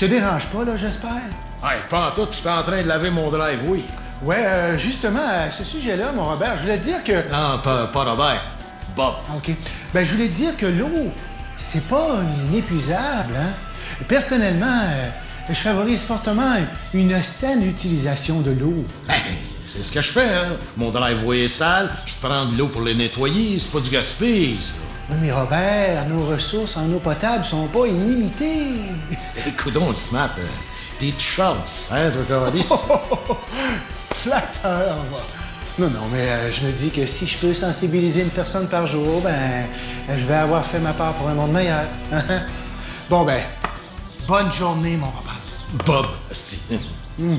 te dérange pas, là, j'espère? Hey, pas en tout, je suis en train de laver mon drive, oui. Ouais, euh, justement, à ce sujet-là, mon Robert, je voulais te dire que... Non, pas, pas Robert. Bob. OK. Ben, je voulais te dire que l'eau, c'est pas inépuisable, hein? Personnellement, euh, je favorise fortement une saine utilisation de l'eau. Ben, c'est ce que je fais, hein. Mon driveway est sale, je prends de l'eau pour le nettoyer, c'est pas du gaspillage. Oui, mais Robert, nos ressources en eau potable sont pas illimitées. Écoute donc, ce matin, t'es Schultz, hein, toi, Carolis? Flatteur, va. Non, non, mais euh, je me dis que si je peux sensibiliser une personne par jour, ben, euh, je vais avoir fait ma part pour un monde meilleur. bon, ben, bonne journée, mon Robert. Bob. Allô,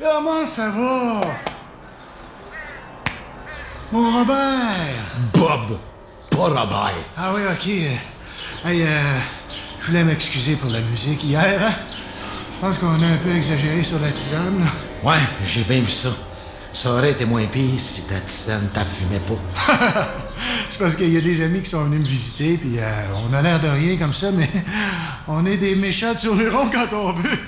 Comment ça va? Mon Robert! Bob, pas Robert. Ah oui, OK. Hey, euh, je voulais m'excuser pour la musique hier. hein. Je pense qu'on a un peu exagéré sur la tisane. là. Ouais, j'ai bien vu ça. Ça aurait été moins pire si ta tisane t'affumait pas. C'est parce qu'il y a des amis qui sont venus me visiter, puis euh, on a l'air de rien comme ça, mais on est des méchants sur les ronds quand on veut.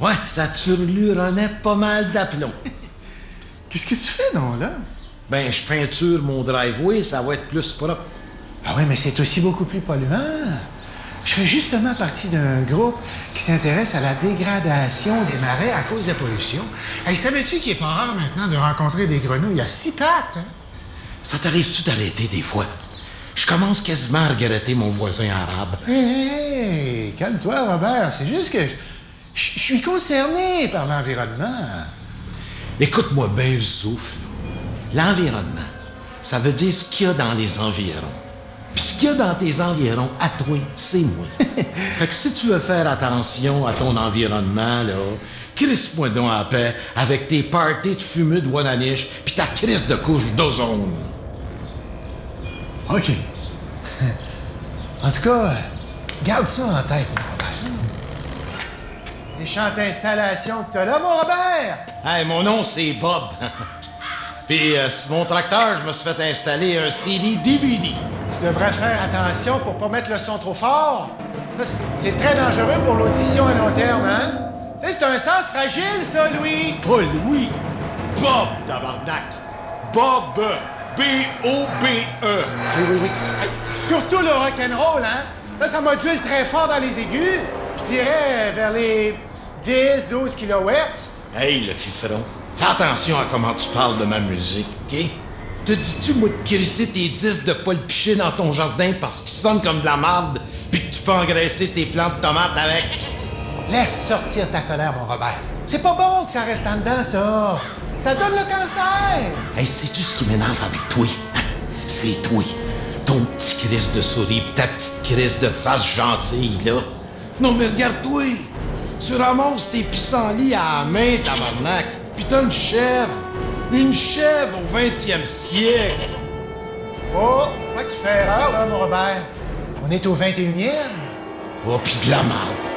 Ouais, ça turluronnait pas mal d'aplomb. Qu'est-ce que tu fais, non, là? Ben, je peinture mon driveway, ça va être plus propre. Ah oui, mais c'est aussi beaucoup plus polluant. Je fais justement partie d'un groupe qui s'intéresse à la dégradation des marais à cause de la pollution. Hey, savais-tu qu'il est pas rare maintenant de rencontrer des grenouilles à six pattes? hein? Ça t'arrive-tu d'arrêter des fois? Je commence quasiment à regretter mon voisin arabe. Hey, hey, calme-toi, Robert. C'est juste que je suis concerné par l'environnement. Écoute-moi bien souffle. L'environnement, ça veut dire ce qu'il y a dans les environs. Puis ce qu'il y a dans tes environs, à toi, c'est moi. fait que si tu veux faire attention à ton environnement, là, crisse-moi donc en paix avec tes parties de fumée de Wananiche puis ta crise de couche d'ozone. OK. En tout cas, garde ça en tête. Les champs d'installation que t'as là, mon Robert! Hey, mon nom, c'est Bob. Puis euh, sur mon tracteur, je me suis fait installer un CD DVD. Tu devrais faire attention pour pas mettre le son trop fort. C'est- c'est très dangereux pour l'audition à long terme, hein? Tu sais, c'est un sens fragile, ça, Louis! Pas Louis. Bob, tabarnak. Bob. B-O-B-E. Oui, oui, oui. Hey, surtout le rock'n'roll, hein? Là, ça module très fort dans les aigus. Je dirais vers les 10, 12 kHz. Hey, le fifron. Fais attention à comment tu parles de ma musique, OK? Te dis-tu, moi, de crisser tes disques de Paul Piché dans ton jardin parce qu'ils sonnent comme de la marde, puis que tu peux engraisser tes plants de tomates avec? Laisse sortir ta colère, mon Robert. C'est pas bon que ça reste en dedans, ça. Ça donne le cancer. Hey, sais-tu ce qui m'énerve avec toi? hein? C'est toi. Ton petit crise de souris pis ta petite crise de face gentille, là. Non, mais regarde-toi. Tu ramasses tes pissenlits à la main, tabarnak. Pis t'as une chèvre. Une chèvre au 20e siècle. Oh, pas que tu fais erreur, là, mon Robert? On est au 21e. Oh, pis de la marde.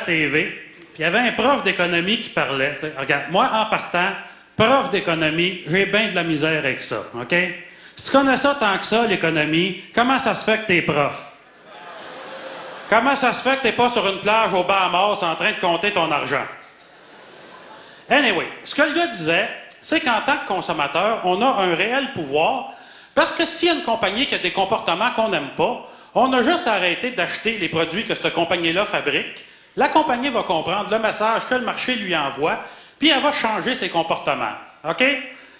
TV, puis il y avait un prof d'économie qui parlait. Regarde, moi, en partant, prof d'économie, j'ai bien de la misère avec ça, OK? Si tu connais ça tant que ça, l'économie, comment ça se fait que t'es prof? Comment ça se fait que t'es pas sur une plage au Bahamas en train de compter ton argent? Anyway, ce que le gars disait, c'est qu'en tant que consommateur, on a un réel pouvoir parce que s'il y a une compagnie qui a des comportements qu'on n'aime pas, on a juste à arrêter d'acheter les produits que cette compagnie-là fabrique. La compagnie va comprendre le message que le marché lui envoie, puis elle va changer ses comportements. OK?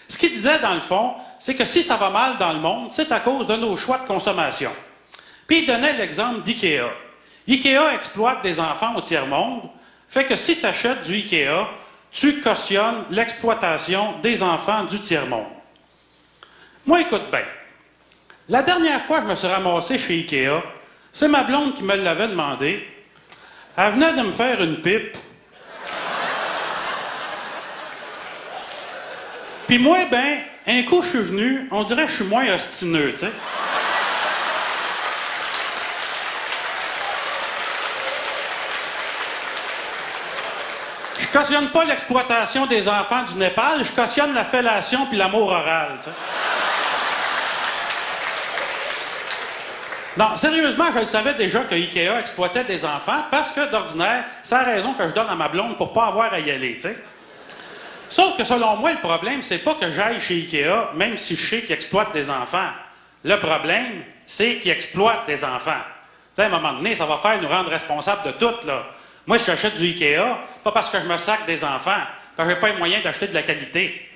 Ce qu'il disait, dans le fond, c'est que si ça va mal dans le monde, c'est à cause de nos choix de consommation. Puis il donnait l'exemple d'IKEA. IKEA exploite des enfants au tiers-monde, fait que si tu achètes du IKEA, tu cautionnes l'exploitation des enfants du tiers-monde. Moi, écoute bien. La dernière fois que je me suis ramassé chez IKEA, c'est ma blonde qui me l'avait demandé. Elle venait de me faire une pipe. Puis moi, ben, un coup, je suis venu, on dirait que je suis moins ostineux, tu sais. Je cautionne pas l'exploitation des enfants du Népal, je cautionne la fellation puis l'amour oral, tu sais. Non, sérieusement, je savais déjà que Ikea exploitait des enfants parce que, d'ordinaire, c'est la raison que je donne à ma blonde pour pas avoir à y aller, tu sais. Sauf que selon moi, le problème, c'est pas que j'aille chez Ikea, même si je sais qu'ils exploitent des enfants. Le problème, c'est qu'ils exploitent des enfants. Tu sais, à un moment donné, ça va faire nous rendre responsables de tout, là. Moi, si j'achète du Ikea, pas parce que je me sac des enfants, parce que j'ai pas les moyens d'acheter de la qualité.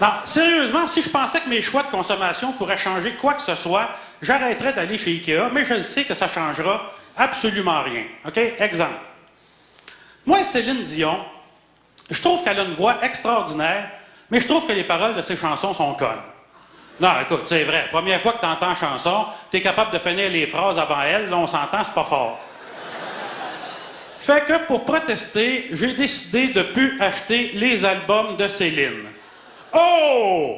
Non, sérieusement, si je pensais que mes choix de consommation pourraient changer quoi que ce soit, j'arrêterais d'aller chez Ikea, mais je le sais que ça changera absolument rien. OK? Exemple. Moi, Céline Dion, je trouve qu'elle a une voix extraordinaire, mais je trouve que les paroles de ses chansons sont connes. Non, écoute, c'est vrai. Première fois que tu entends chanson, tu es capable de finir les phrases avant elle, là, on s'entend, c'est pas fort. Fait que pour protester, j'ai décidé de plus acheter les albums de Céline. Oh!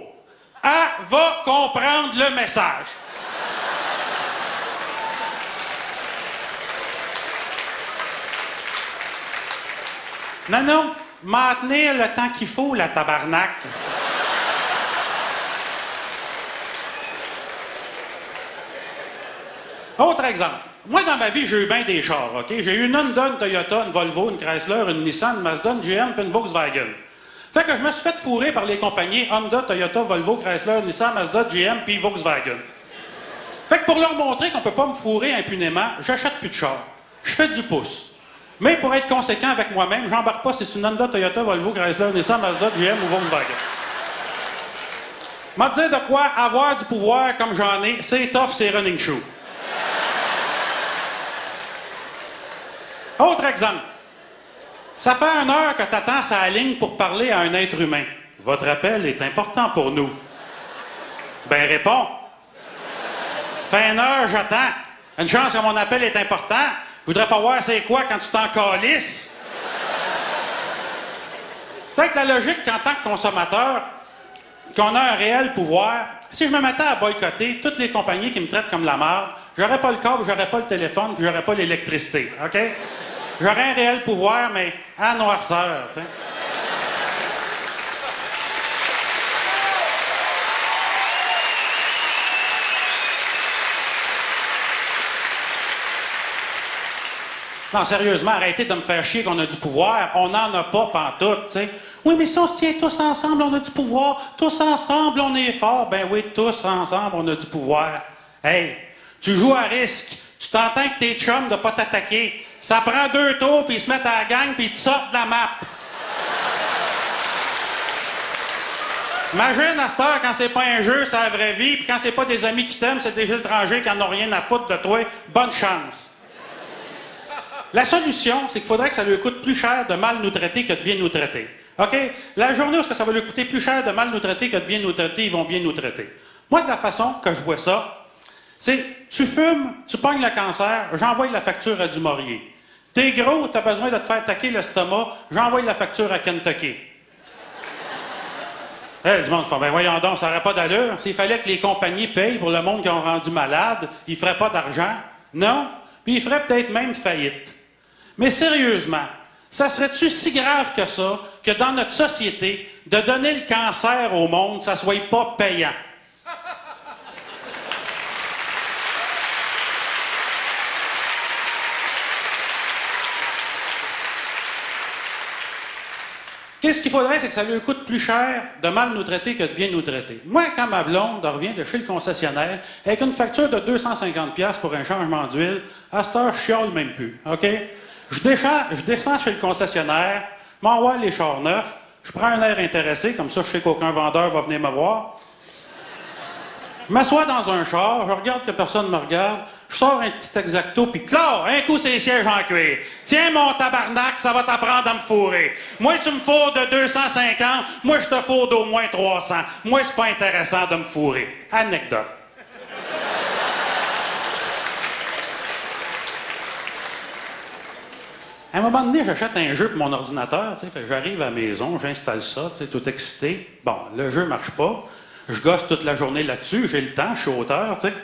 Elle va comprendre le message. Non, non, le temps qu'il faut, la tabarnak. Autre exemple. Moi, dans ma vie, j'ai eu bien des chars, OK? J'ai eu une Honda, une Toyota, une Volvo, une Chrysler, une Nissan, une Mazda, une GM, puis une Volkswagen. Fait que je me suis fait fourrer par les compagnies Honda, Toyota, Volvo, Chrysler, Nissan, Mazda, GM, puis Volkswagen. Fait que pour leur montrer qu'on peut pas me fourrer impunément, j'achète plus de chars. Je fais du pouce. Mais pour être conséquent avec moi-même, j'embarque pas si c'est une Honda, Toyota, Volvo, Chrysler, Nissan, Mazda, GM ou Volkswagen. M'a dire de quoi avoir du pouvoir comme j'en ai, c'est tough, c'est running shoe. Autre exemple. Ça fait une heure que tu attends sa ligne pour parler à un être humain. Votre appel est important pour nous. Ben, réponds. Fait une heure, j'attends. Une chance que mon appel est important. Je voudrais pas voir c'est quoi quand tu t'en calisses. C'est que la logique qu'en tant que consommateur, qu'on a un réel pouvoir, si je me mettais à boycotter toutes les compagnies qui me traitent comme la marde, j'aurais pas le câble, j'aurais pas le téléphone, puis j'aurais pas l'électricité. OK? J'aurais un réel pouvoir, mais à noirceur. Non, sérieusement, arrêtez de me faire chier qu'on a du pouvoir. On n'en a pas pantoute, tu. Oui, mais si on se tient tous ensemble, on a du pouvoir. Tous ensemble, on est fort. Ben oui, tous ensemble, on a du pouvoir. Hey, tu joues à risque. Tu t'entends avec tes chums de pas t'attaquer. Ça prend deux tours, puis ils se mettent à la gang, puis ils te sortent de la map. Imagine à cette heure, quand c'est pas un jeu, c'est la vraie vie, puis quand c'est pas des amis qui t'aiment, c'est des étrangers qui n'en ont rien à foutre de toi. Bonne chance. La solution, c'est qu'il faudrait que ça lui coûte plus cher de mal nous traiter que de bien nous traiter. OK? La journée où ça va lui coûter plus cher de mal nous traiter que de bien nous traiter, ils vont bien nous traiter. Moi, de la façon que je vois ça, c'est tu fumes, tu pognes le cancer, j'envoie la facture à du Maurier. T'es gros, t'as besoin de te faire taquer l'estomac, j'envoie la facture à Kentucky. Hey, du monde fait, ben voyons donc, ça n'aurait pas d'allure. S'il fallait que les compagnies payent pour le monde qui ont rendu malade, ils ne feraient pas d'argent. Non, puis il ferait peut-être même faillite. Mais sérieusement, ça serait-tu si grave que ça que dans notre société, de donner le cancer au monde, ça soit pas payant? Qu'est-ce qu'il faudrait, c'est que ça lui coûte plus cher de mal nous traiter que de bien nous traiter. Moi, quand ma blonde revient de chez le concessionnaire avec une facture de 250$ pour un changement d'huile, à cette heure, je chiale même plus. OK? Je descends, chez le concessionnaire, m'envoie les chars neufs, je prends un air intéressé, comme ça je sais qu'aucun vendeur va venir me voir. Je m'assois dans un char, je regarde que personne ne me regarde, je sors un petit exacto, puis clac, un coup c'est les sièges en cuir. Tiens mon tabarnak, ça va t'apprendre à me fourrer. Moi tu me fourres de 250, moi je te fourre d'au moins 300. Moi c'est pas intéressant de me fourrer. Anecdote. À un moment donné, j'achète un jeu pour mon ordinateur, j'arrive à la maison, j'installe ça, tout excité. Bon, le jeu marche pas. Je gosse toute la journée là-dessus, j'ai le temps, je suis auteur, tu sais.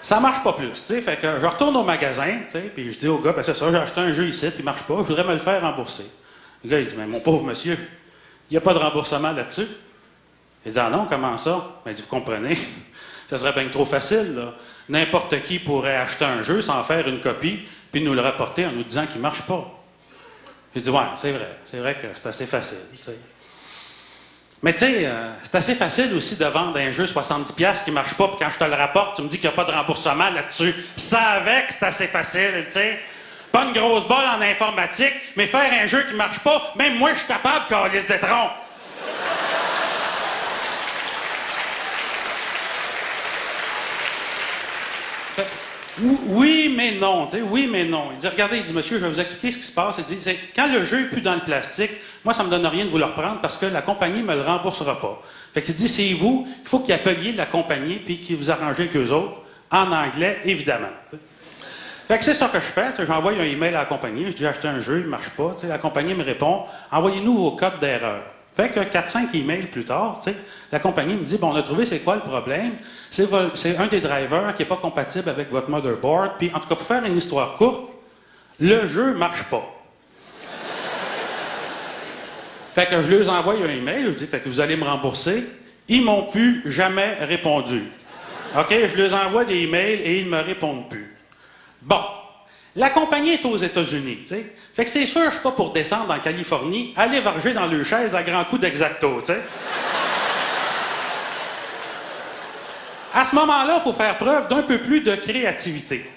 Ça marche pas plus, tu. Fait que je retourne au magasin, tu puis je dis au gars, ben c'est ça, j'ai acheté un jeu ici, il marche pas, je voudrais me le faire rembourser. Le gars, il dit, mais mon pauvre monsieur, il n'y a pas de remboursement là-dessus. Il dit, ah non, comment ça? Ben, il dit, vous comprenez, ça serait bien trop facile. N'importe qui pourrait acheter un jeu, s'en faire une copie, puis nous le rapporter en nous disant qu'il marche pas. Il dit, ouais, c'est vrai, c'est vrai que c'est assez facile. Mais tu sais, euh, c'est assez facile aussi de vendre un jeu 70$ qui marche pas, puis quand je te le rapporte, tu me dis qu'il n'y a pas de remboursement là-dessus. Ça avec, c'est assez facile, tu sais. Pas une grosse balle en informatique, mais faire un jeu qui marche pas, même moi, je suis capable, Calice de tronc. Oui, mais non. Tu sais, oui, mais non. Il dit, regardez, il dit, monsieur, je vais vous expliquer ce qui se passe. Il dit, quand le jeu est plus dans le plastique, moi, ça me donne rien de vous le reprendre parce que la compagnie me le remboursera pas. Fait qu'il dit, c'est vous, il faut qu'il appeliez la compagnie puis qu'il vous arrangez avec eux autres, en anglais, évidemment. Fait que c'est ça que je fais. J'envoie un email à la compagnie, je dis, j'ai acheté un jeu, il marche pas. la compagnie me répond, envoyez-nous vos codes d'erreur. Fait que 4-5 emails plus tard, la compagnie me dit, bon, on a trouvé c'est quoi le problème? C'est un des drivers qui n'est pas compatible avec votre motherboard. Puis, en tout cas, pour faire une histoire courte, le jeu marche pas. fait que je leur envoie un email, je dis, fait que vous allez me rembourser. Ils m'ont plus jamais répondu. OK? Je leur envoie des emails et ils ne me répondent plus. Bon. La compagnie est aux États-Unis, tu sais. Fait que c'est sûr, pas pour descendre en Californie, aller varger dans le chaise à grands coups d'exacto, tu sais. À ce moment-là, il faut faire preuve d'un peu plus de créativité.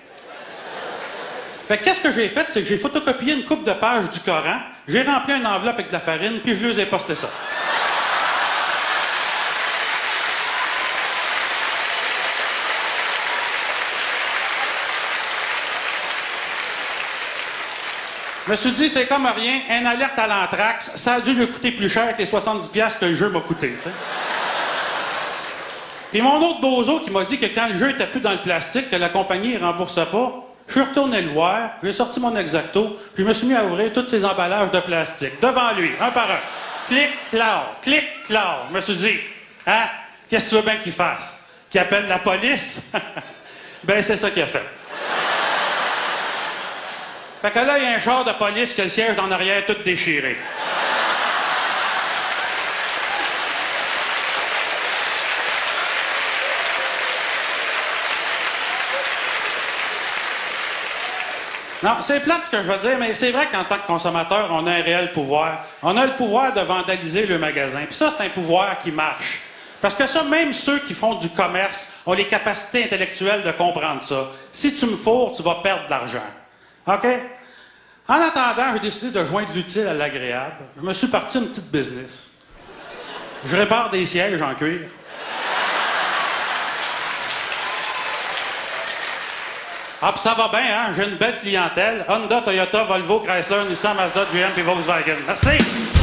Fait que qu'est-ce que j'ai fait? C'est que j'ai photocopié une coupe de pages du Coran, j'ai rempli une enveloppe avec de la farine, puis je lui ai posté ça. Je me suis dit, c'est comme rien, un alerte à l'anthrax, ça a dû lui coûter plus cher que les 70$ que le jeu m'a coûté. Puis mon autre bozo qui m'a dit que quand le jeu était plus dans le plastique, que la compagnie ne remboursait pas, je suis retourné le voir, j'ai sorti mon exacto, puis je me suis mis à ouvrir tous ces emballages de plastique, devant lui, un par un. Clic, clac, clic, clac. Je me suis dit, hein, qu'est-ce que tu veux bien qu'il fasse? Qu'il appelle la police? ben, c'est ça qu'il a fait. Fait que là, il y a un char de police qui a le siège en arrière tout déchiré. Non, c'est plate ce que je veux dire, mais c'est vrai qu'en tant que consommateur, on a un réel pouvoir. On a le pouvoir de vandaliser le magasin. Puis ça, c'est un pouvoir qui marche. Parce que ça, même ceux qui font du commerce ont les capacités intellectuelles de comprendre ça. Si tu me fourres, tu vas perdre de l'argent. OK? En attendant, j'ai décidé de joindre l'utile à l'agréable. Je me suis parti une petite business. Je répare des sièges en cuir. Ah, ça va bien, hein? J'ai une belle clientèle. Honda, Toyota, Volvo, Chrysler, Nissan, Mazda, GM et Volkswagen. Merci!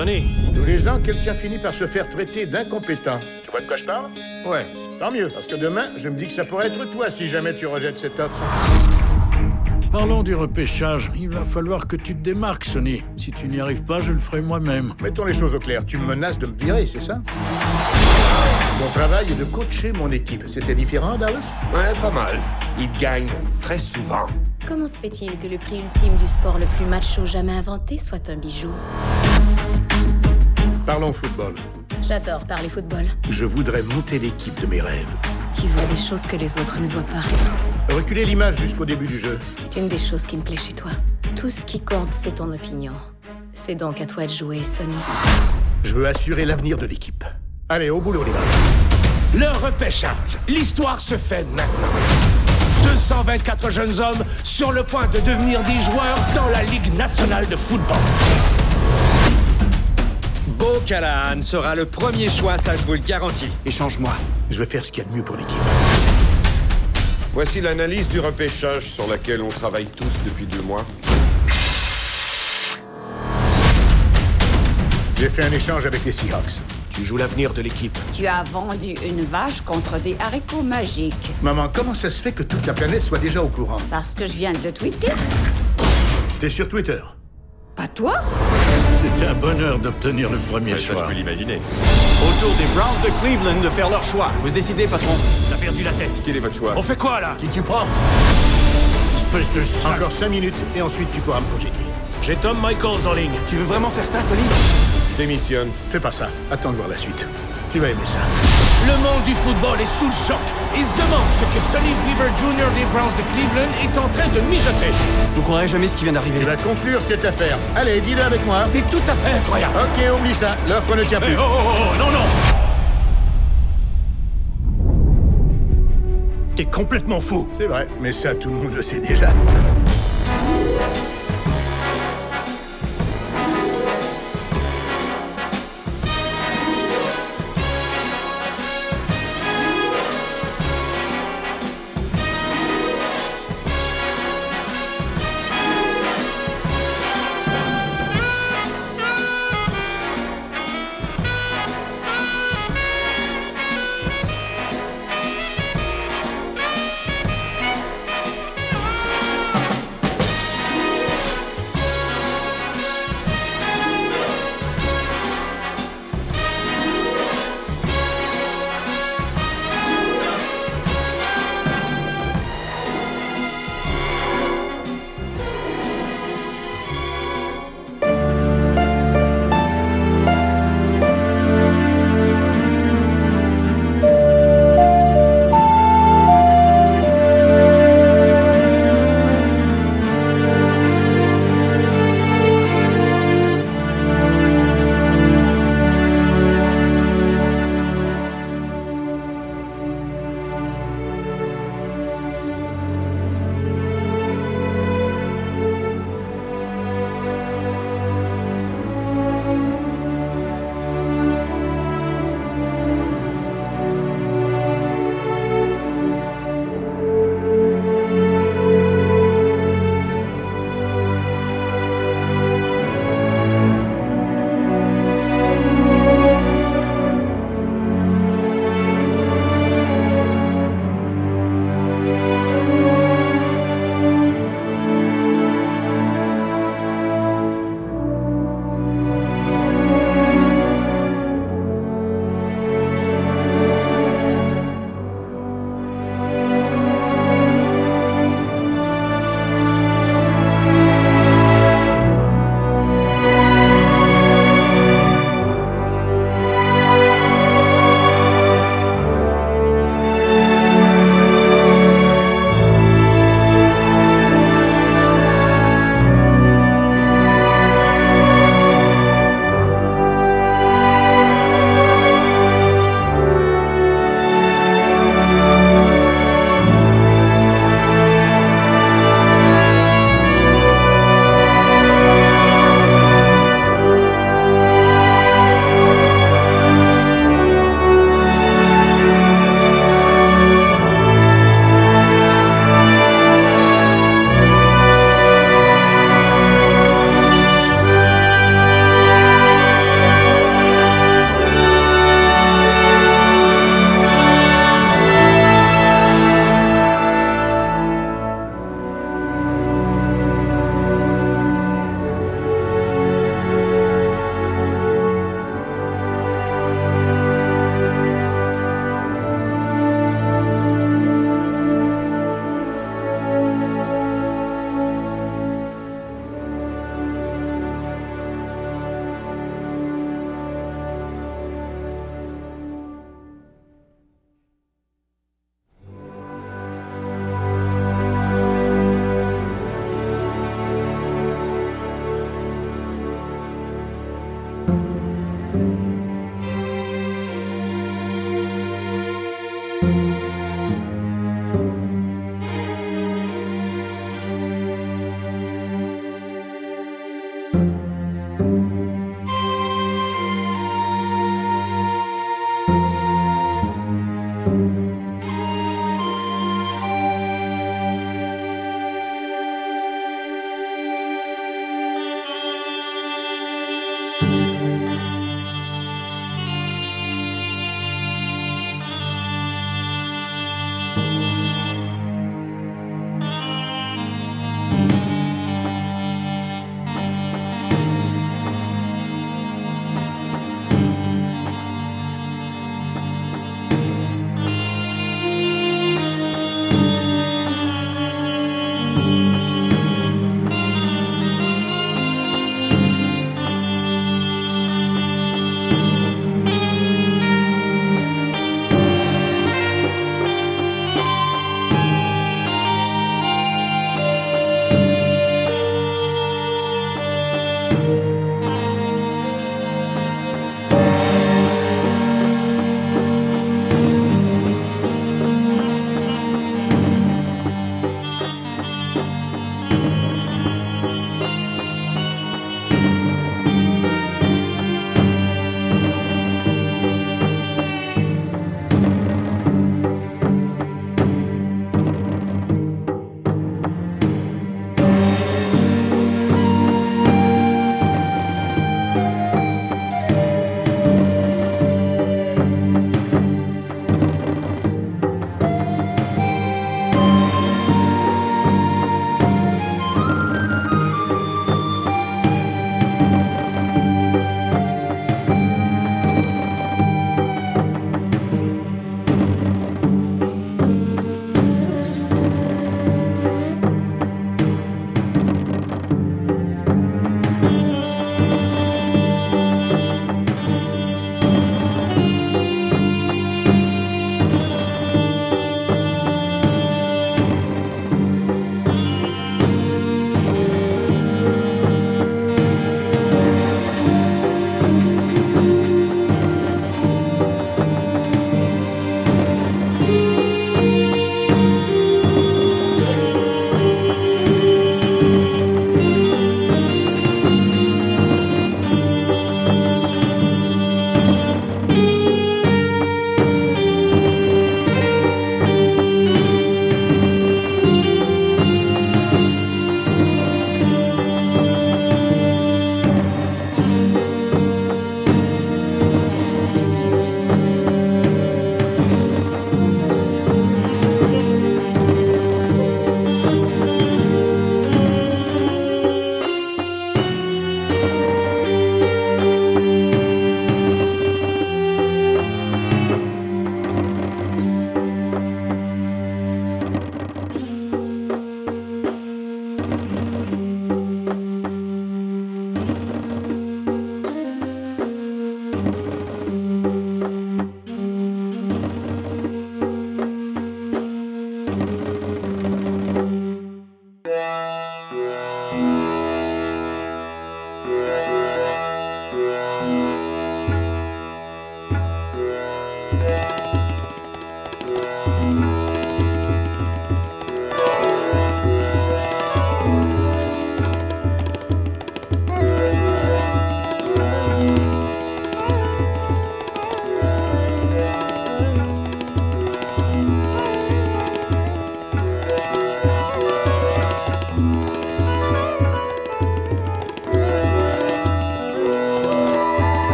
Tous les ans, quelqu'un finit par se faire traiter d'incompétent. Tu vois de quoi je parle? Ouais. Tant mieux, parce que demain, je me dis que ça pourrait être toi si jamais tu rejettes cette offre. Parlons du repêchage. Il va falloir que tu te démarques, Sonny. Si tu n'y arrives pas, je le ferai moi-même. Mettons les choses au clair. Tu me menaces de me virer, c'est ça? Mon travail est de coacher mon équipe. C'était différent, Dallas? Ouais, pas mal. Il gagne très souvent. Comment se fait-il que le prix ultime du sport le plus macho jamais inventé soit un bijou? Parlons football. J'adore parler football. Je voudrais monter l'équipe de mes rêves. Tu vois des choses que les autres ne voient pas. Reculer l'image jusqu'au début du jeu. C'est une des choses qui me plaît chez toi. Tout ce qui compte, c'est ton opinion. C'est donc à toi de jouer, Sonny. Je veux assurer l'avenir de l'équipe. Allez, au boulot, les gars. Le repêchage. L'histoire se fait maintenant. 224 jeunes hommes sur le point de devenir des joueurs dans la Ligue nationale de football. Bo Callahan sera le premier choix, ça je vous le garantis. Échange-moi. Je vais faire ce qu'il y a de mieux pour l'équipe. Voici l'analyse du repêchage sur laquelle on travaille tous depuis deux mois. J'ai fait un échange avec les Seahawks. Tu joues l'avenir de l'équipe. Tu as vendu une vache contre des haricots magiques. Maman, comment ça se fait que toute la planète soit déjà au courant? Parce que je viens de le tweeter. T'es sur Twitter Pas toi? C'était un bonheur d'obtenir le premier ça, je choix. peux l'imaginer. Autour des Browns de Cleveland de faire leur choix. Vous décidez, patron. T'as perdu la tête. Quel est votre choix On fait quoi là? Qui tu prends? Espèce de sac. Encore 5 minutes et ensuite tu pourras me congédier. J'ai Tom Michaels en ligne. Tu veux vraiment faire ça, Sonny Je démissionne. Fais pas ça. Attends de voir la suite. Tu vas aimer ça. Le monde du football est sous le choc. Il se demande ce que Sonny Weaver Jr. des Browns de Cleveland est en train de mijoter. Vous croirez jamais ce qui vient d'arriver. Tu vas conclure cette affaire. Allez, dis-le avec moi. C'est tout à fait incroyable. Ok, oublie ça. L'offre ne tient plus. Eh, oh, oh, oh, non, non T'es complètement fou. C'est vrai, mais ça, tout le monde le sait déjà.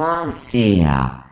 Choc.ca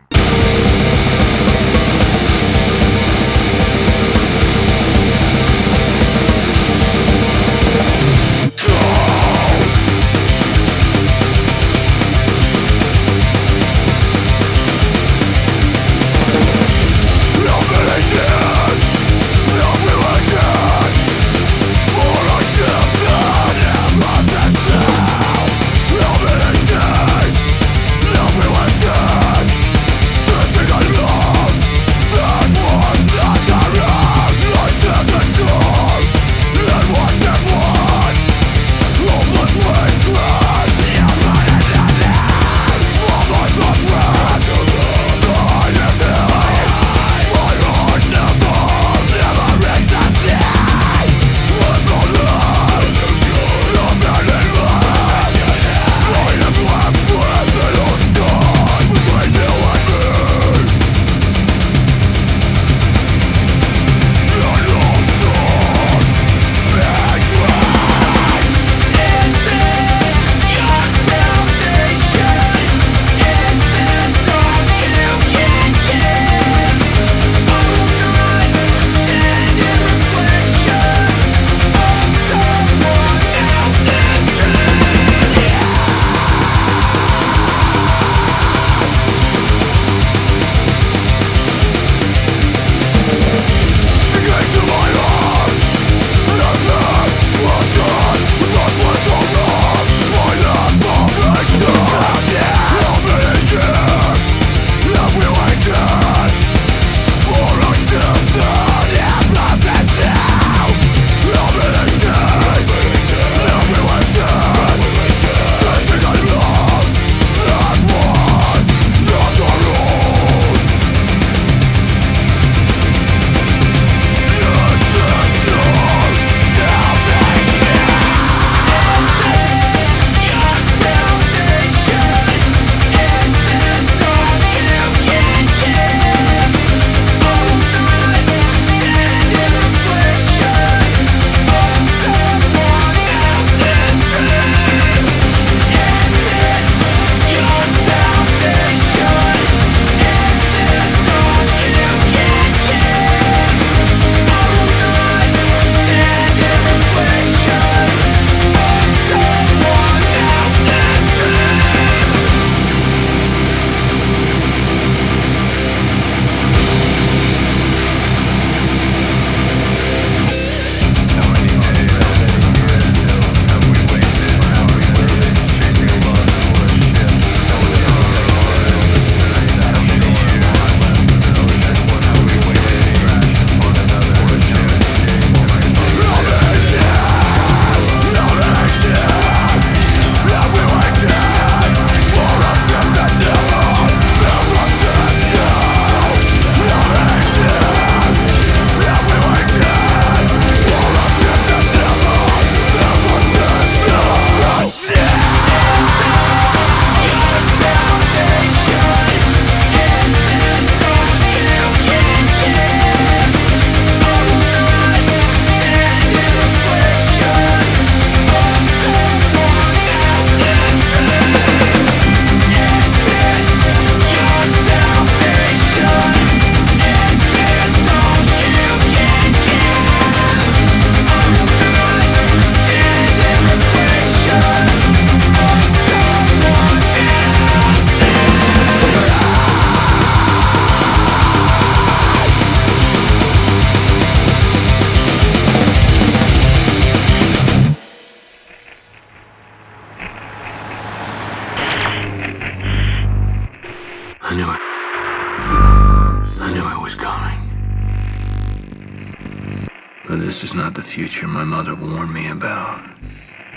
future my mother warned me about.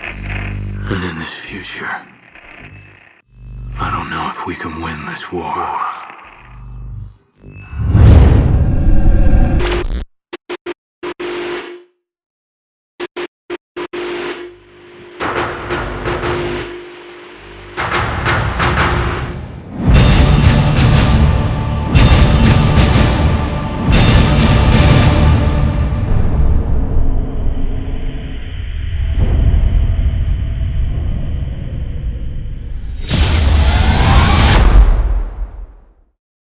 And in this future, I don't know if we can win this war.